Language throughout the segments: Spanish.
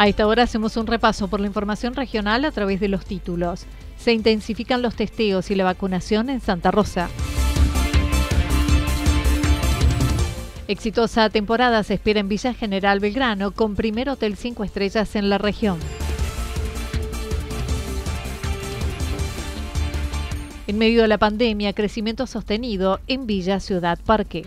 A esta hora hacemos un repaso por la información regional a través de los títulos. Se intensifican los testeos y la vacunación en Santa Rosa. Exitosa temporada se espera en Villa General Belgrano con primer hotel 5 estrellas en la región. En medio de la pandemia, crecimiento sostenido en Villa Ciudad Parque.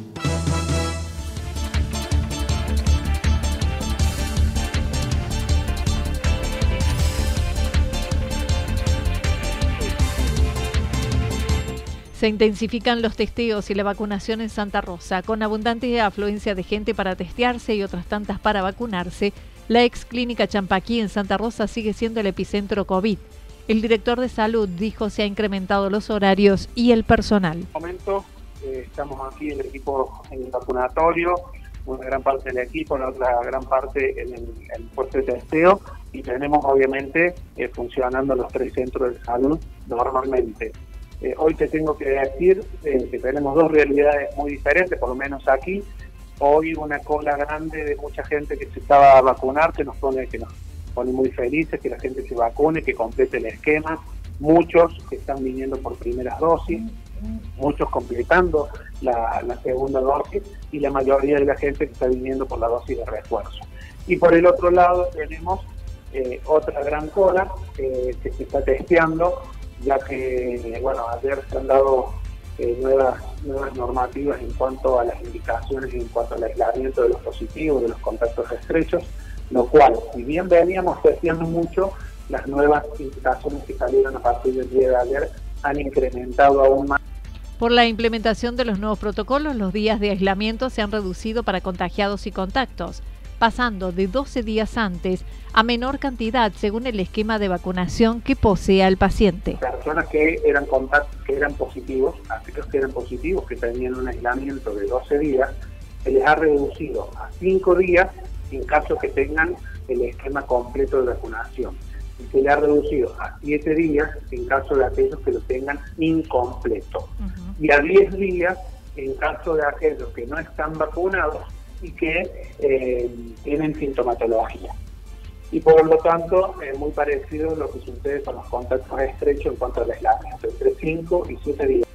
Se intensifican los testeos y la vacunación en Santa Rosa, con abundante afluencia de gente para testearse y otras tantas para vacunarse. La ex clínica Champaquí en Santa Rosa sigue siendo el epicentro COVID. El director de salud dijo se ha incrementado los horarios y el personal. En este momento eh, estamos aquí el equipo en el vacunatorio, una gran parte del equipo, la otra gran parte en el, puesto de testeo y tenemos obviamente eh, funcionando los tres centros de salud normalmente. Eh, hoy te tengo que decir eh, que tenemos dos realidades muy diferentes, por lo menos aquí. Hoy una cola grande de mucha gente que se estaba a vacunar, que nos pone, que nos pone muy felices, que la gente se vacune, que complete el esquema. Muchos que están viniendo por primeras dosis, muchos completando la, segunda dosis y la mayoría de la gente que está viniendo por la dosis de refuerzo. Y por el otro lado tenemos eh, otra gran cola que se está testeando ya que, bueno, ayer se han dado eh, nuevas, nuevas normativas en cuanto a las indicaciones en cuanto al aislamiento de los positivos, de los contactos estrechos, lo cual, si bien veníamos testeando mucho, las nuevas indicaciones que salieron a partir del día de ayer han incrementado aún más. Por la implementación de los nuevos protocolos, los días de aislamiento se han reducido para contagiados y contactos pasando de 12 días antes a menor cantidad según el esquema de vacunación que posea el paciente. Personas que eran contactos, que eran positivos, aquellos que eran positivos, que tenían un aislamiento de 12 días, se les ha reducido a 5 días en caso que tengan el esquema completo de vacunación. Y se les ha reducido a 7 días en caso de aquellos que lo tengan incompleto. Y a 10 días en caso de aquellos que no están vacunados y que eh, tienen sintomatología. Y por lo tanto, es muy parecido a lo que sucede con los contactos estrechos en cuanto al aislamiento, entre 5 y 7 días.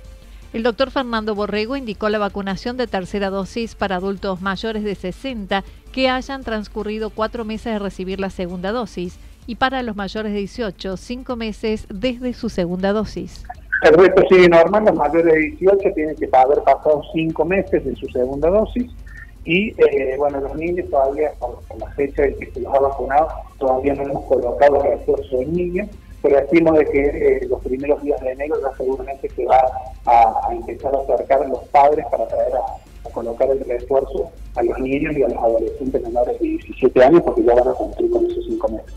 El doctor Fernando Borrego indicó la vacunación de tercera dosis para adultos mayores de 60 que hayan transcurrido cuatro meses de recibir la segunda dosis y para los mayores de 18, cinco meses desde su segunda dosis. El resto sigue normal, los mayores de 18 tienen que haber pasado cinco meses de su segunda dosis y eh, bueno, los niños todavía, con, la fecha de que se los ha vacunado, todavía no hemos colocado el refuerzo en niños, pero decimos de que eh, los primeros días de enero ya seguramente se va a, empezar a acercar a los padres para traer a, colocar el refuerzo a los niños y a los adolescentes menores de 17 años, porque ya van a cumplir con esos cinco meses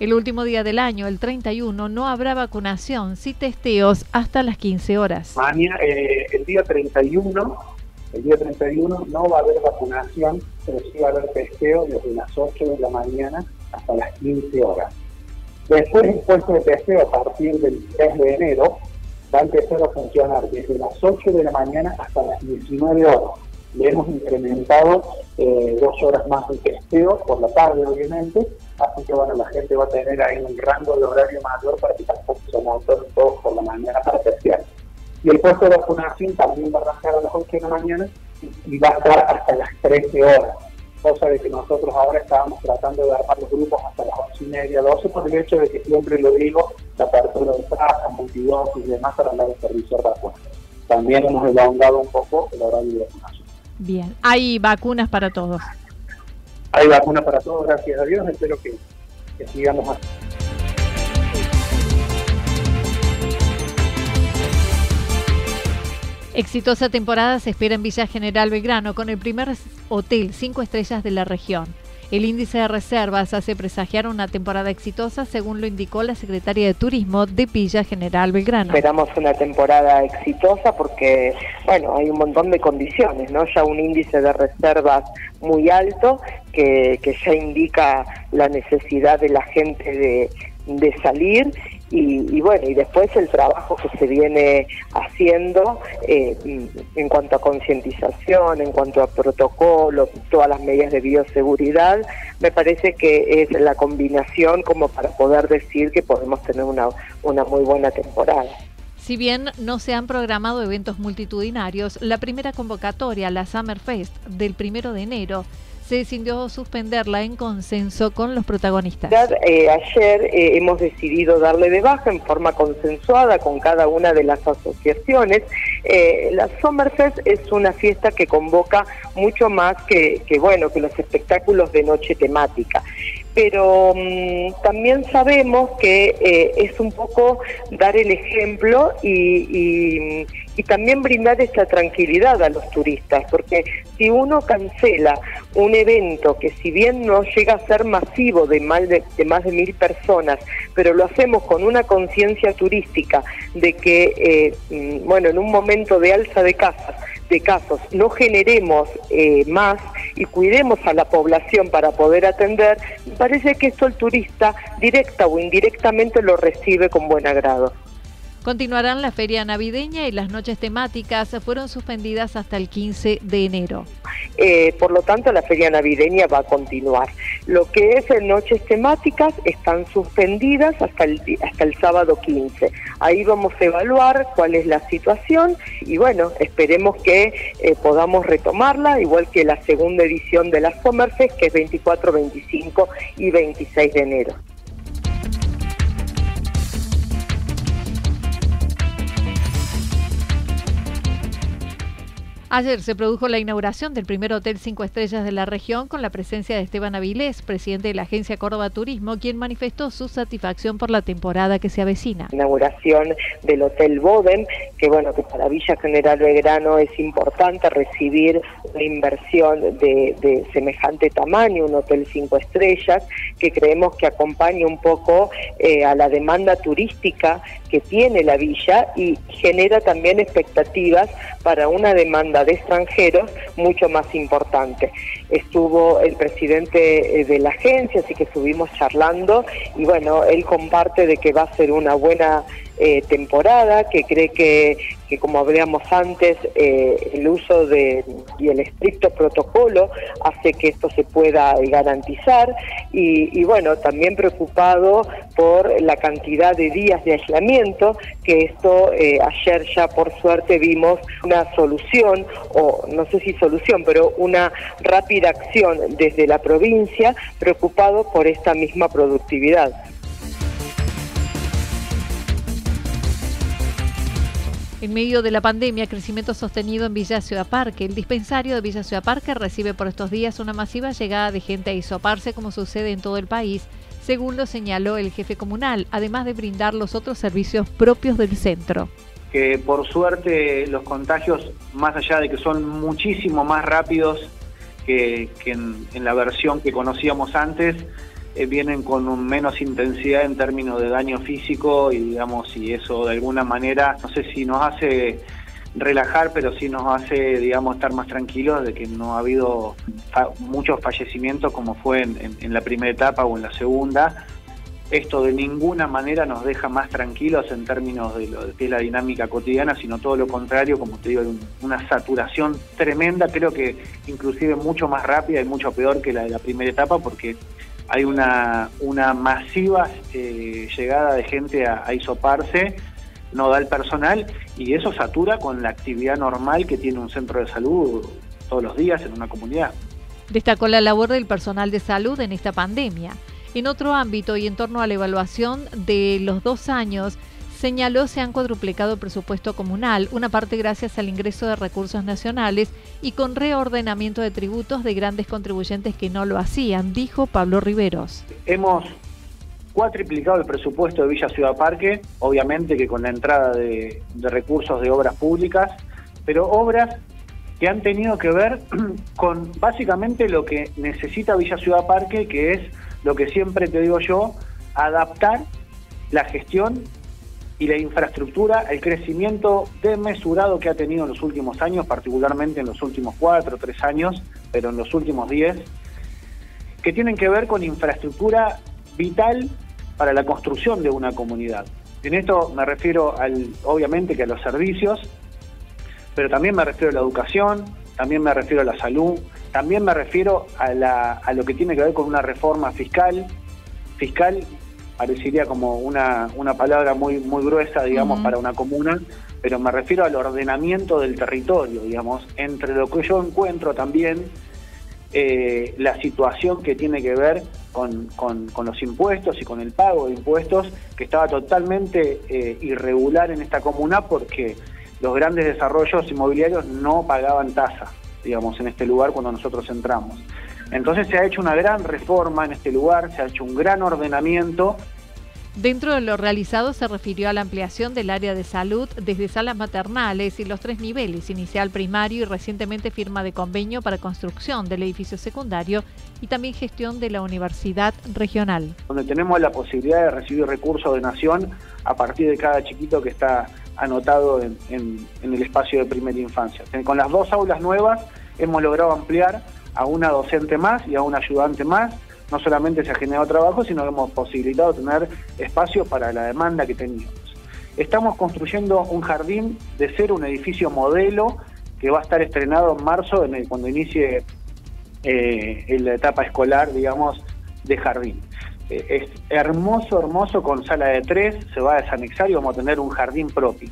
El último día del año, el 31, no habrá vacunación, sí testeos hasta las 15 horas. Mañana, eh, el día 31 el día 31 no va a haber vacunación, pero sí va a haber testeo desde las 8 de la mañana hasta las 15 horas. Después el puesto de testeo a partir del 3 de enero va a empezar a funcionar desde las 8 de la mañana hasta las 19 horas. Le hemos incrementado eh, dos horas más de testeo por la tarde, obviamente, así que bueno, la gente va a tener ahí un rango de horario mayor para que tampoco se todos por la mañana para testear. Y el puesto de vacunación también va a arrancar a las 8 de la mañana y va a estar hasta las 13 horas cosa de que nosotros ahora estábamos tratando de armar los grupos hasta las 11 y media, 12, por el hecho de que siempre lo digo, la apertura de plazas, multidosis y demás para dar el servicio de vacunas. También hemos elongado un poco el horario de vacunación. Bien, hay vacunas para todos. Hay vacunas para todos, gracias a Dios, espero que, que sigamos así. Exitosa temporada se espera en Villa General Belgrano con el primer hotel cinco estrellas de la región. El índice de reservas hace presagiar una temporada exitosa, según lo indicó la secretaria de Turismo de Villa General Belgrano. Esperamos una temporada exitosa porque, bueno, hay un montón de condiciones, ¿no? Ya un índice de reservas muy alto que, que ya indica la necesidad de la gente de, de salir y, bueno, y después el trabajo que se viene haciendo eh, en cuanto a concientización, en cuanto a protocolo, todas las medidas de bioseguridad, me parece que es la combinación como para poder decir que podemos tener una, una muy buena temporada. Si bien no se han programado eventos multitudinarios, la primera convocatoria, la Summer Fest, del primero de enero, se decidió suspenderla en consenso con los protagonistas. Eh, ayer eh, hemos decidido darle de baja en forma consensuada con cada una de las asociaciones. Eh, la Summerfest es una fiesta que convoca mucho más que, que bueno que los espectáculos de noche temática pero mm, también sabemos que eh, es un poco dar el ejemplo y, también brindar esa tranquilidad a los turistas, porque si uno cancela un evento que si bien no llega a ser masivo de, más de, más de mil personas, pero lo hacemos con una conciencia turística de que, eh, mm, bueno, en un momento de alza de casas, de casos no generemos eh, más y cuidemos a la población para poder atender, me parece que esto el turista directa o indirectamente lo recibe con buen agrado. Continuarán la feria navideña y las noches temáticas fueron suspendidas hasta el 15 de enero. Eh, por lo tanto, la feria navideña va a continuar. Lo que es en noches temáticas están suspendidas hasta el, hasta el sábado 15. Ahí vamos a evaluar cuál es la situación y bueno, esperemos que eh, podamos retomarla, igual que la segunda edición de las Summerfest, que es 24, 25 y 26 de enero. Ayer se produjo la inauguración del primer hotel cinco estrellas de la región con la presencia de Esteban Avilés, presidente de la agencia Córdoba Turismo, quien manifestó su satisfacción por la temporada que se avecina. Inauguración del Hotel Boden, que bueno, que para Villa General Belgrano es importante recibir la inversión de, semejante tamaño, un hotel cinco estrellas, que creemos que acompaña un poco eh, a la demanda turística que tiene la villa y genera también expectativas para una demanda de extranjeros mucho más importante. Estuvo el presidente eh, de la agencia, así que estuvimos charlando y bueno, él comparte de que va a ser una buena eh, temporada, que cree que, que como hablábamos antes, eh, el uso de, y el estricto protocolo hace que esto se pueda garantizar y, bueno, también preocupado por la cantidad de días de aislamiento, que esto eh, ayer ya por suerte vimos una solución, o no sé si solución, pero una rápida acción desde la provincia, preocupado por esta misma productividad. En medio de la pandemia, crecimiento sostenido en Villa Ciudad Parque. El dispensario de Villa Ciudad Parque recibe por estos días una masiva llegada de gente a isoparse como sucede en todo el país, según lo señaló el jefe comunal, además de brindar los otros servicios propios del centro. Que por suerte los contagios, más allá de que son muchísimo más rápidos que, en la versión que conocíamos antes, eh, vienen con un menos intensidad en términos de daño físico y digamos, y eso de alguna manera, no sé si nos hace relajar, pero sí nos hace, digamos, estar más tranquilos de que no ha habido muchos fallecimientos como fue en, la primera etapa o en la segunda. esto de ninguna manera nos deja más tranquilos en términos de lo que es la dinámica cotidiana, sino todo lo contrario, como te digo, una saturación tremenda, creo que inclusive mucho más rápida y mucho peor que la de la primera etapa, porque hay una, una masiva eh, llegada de gente a, a isoparse, no da el personal, y eso satura con la actividad normal que tiene un centro de salud todos los días en una comunidad. Destacó la labor del personal de salud en esta pandemia. En otro ámbito y en torno a la evaluación de los dos años, señaló se han cuadruplicado el presupuesto comunal, una parte gracias al ingreso de recursos nacionales y con reordenamiento de tributos de grandes contribuyentes que no lo hacían, dijo Pablo Riveros. Hemos cuatriplicado el presupuesto de Villa Ciudad Parque, obviamente que con la entrada de, de recursos de obras públicas, pero obras que han tenido que ver con básicamente lo que necesita Villa Ciudad Parque, que es lo que siempre te digo yo, adaptar la gestión y la infraestructura al crecimiento desmesurado que ha tenido en los últimos años, particularmente en los últimos cuatro tres años, pero en los últimos diez, que tienen que ver con infraestructura vital para la construcción de una comunidad. En esto me refiero al, obviamente que a los servicios, pero también me refiero a la educación, también me refiero a la salud, también me refiero a, la, a lo que tiene que ver con una reforma fiscal. Fiscal parecería como una, una palabra muy, muy gruesa, digamos, para una comuna, pero me refiero al ordenamiento del territorio, digamos, entre lo que yo encuentro también eh, la situación que tiene que ver con, con, los impuestos y con el pago de impuestos, que estaba totalmente eh, irregular en esta comuna porque los grandes desarrollos inmobiliarios no pagaban tasa, digamos, en este lugar cuando nosotros entramos. Entonces se ha hecho una gran reforma en este lugar, se ha hecho un gran ordenamiento. Dentro de lo realizado se refirió a la ampliación del área de salud desde salas maternales y los tres niveles, inicial, primario y recientemente firma de convenio para construcción del edificio secundario y también gestión de la universidad regional. Donde tenemos la posibilidad de recibir recursos de nación a partir de cada chiquito que está anotado en, el espacio de primera infancia. Con las dos aulas nuevas hemos logrado ampliar a una docente más y a un ayudante más. No solamente se ha generado trabajo, sino que hemos posibilitado tener espacio para la demanda que teníamos. Estamos construyendo un jardín de ser un edificio modelo que va a estar estrenado en marzo, cuando inicie eh, la etapa escolar, digamos, de jardín. Eh, es hermoso, hermoso, con sala de tres, se va a desanexar y vamos a tener un jardín propio.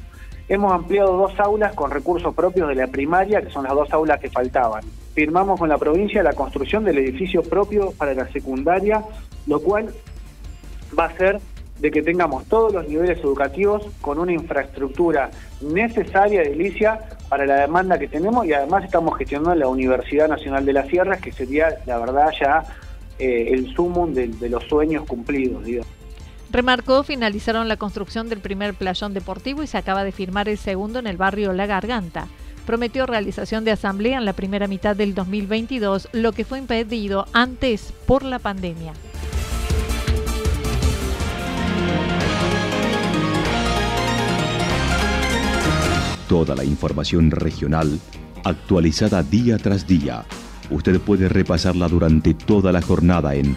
Hemos ampliado dos aulas con recursos propios de la primaria, que son las dos aulas que faltaban. Firmamos con la provincia la construcción del edificio propio para la secundaria, lo cual va a ser de que tengamos todos los niveles educativos con una infraestructura necesaria, delicia, para la demanda que tenemos y además estamos gestionando la Universidad Nacional de las Sierras, que sería, la verdad, ya eh, el sumum de, los sueños cumplidos. Remarcó, finalizaron la construcción del primer playón deportivo y se acaba de firmar el segundo en el barrio La Garganta. Prometió realización de asamblea en la primera mitad del 2022, lo que fue impedido antes por la pandemia. Toda la información regional actualizada día tras día Usted puede repasarla durante toda la jornada en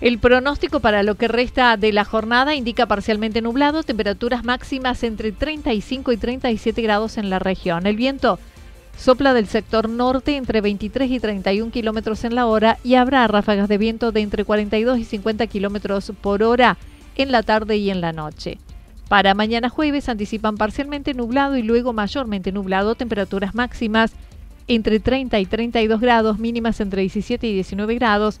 El pronóstico para lo que resta de la jornada indica parcialmente nublado, temperaturas máximas entre 35 y 37 grados en la región. El viento sopla del sector norte entre 23 y 31 kilómetros en la hora y habrá ráfagas de viento de entre 42 y 50 kilómetros por hora en la tarde y en la noche. Para mañana jueves anticipan parcialmente nublado y luego mayormente nublado, temperaturas máximas entre 30 y 32 grados, mínimas entre 17 y 19 grados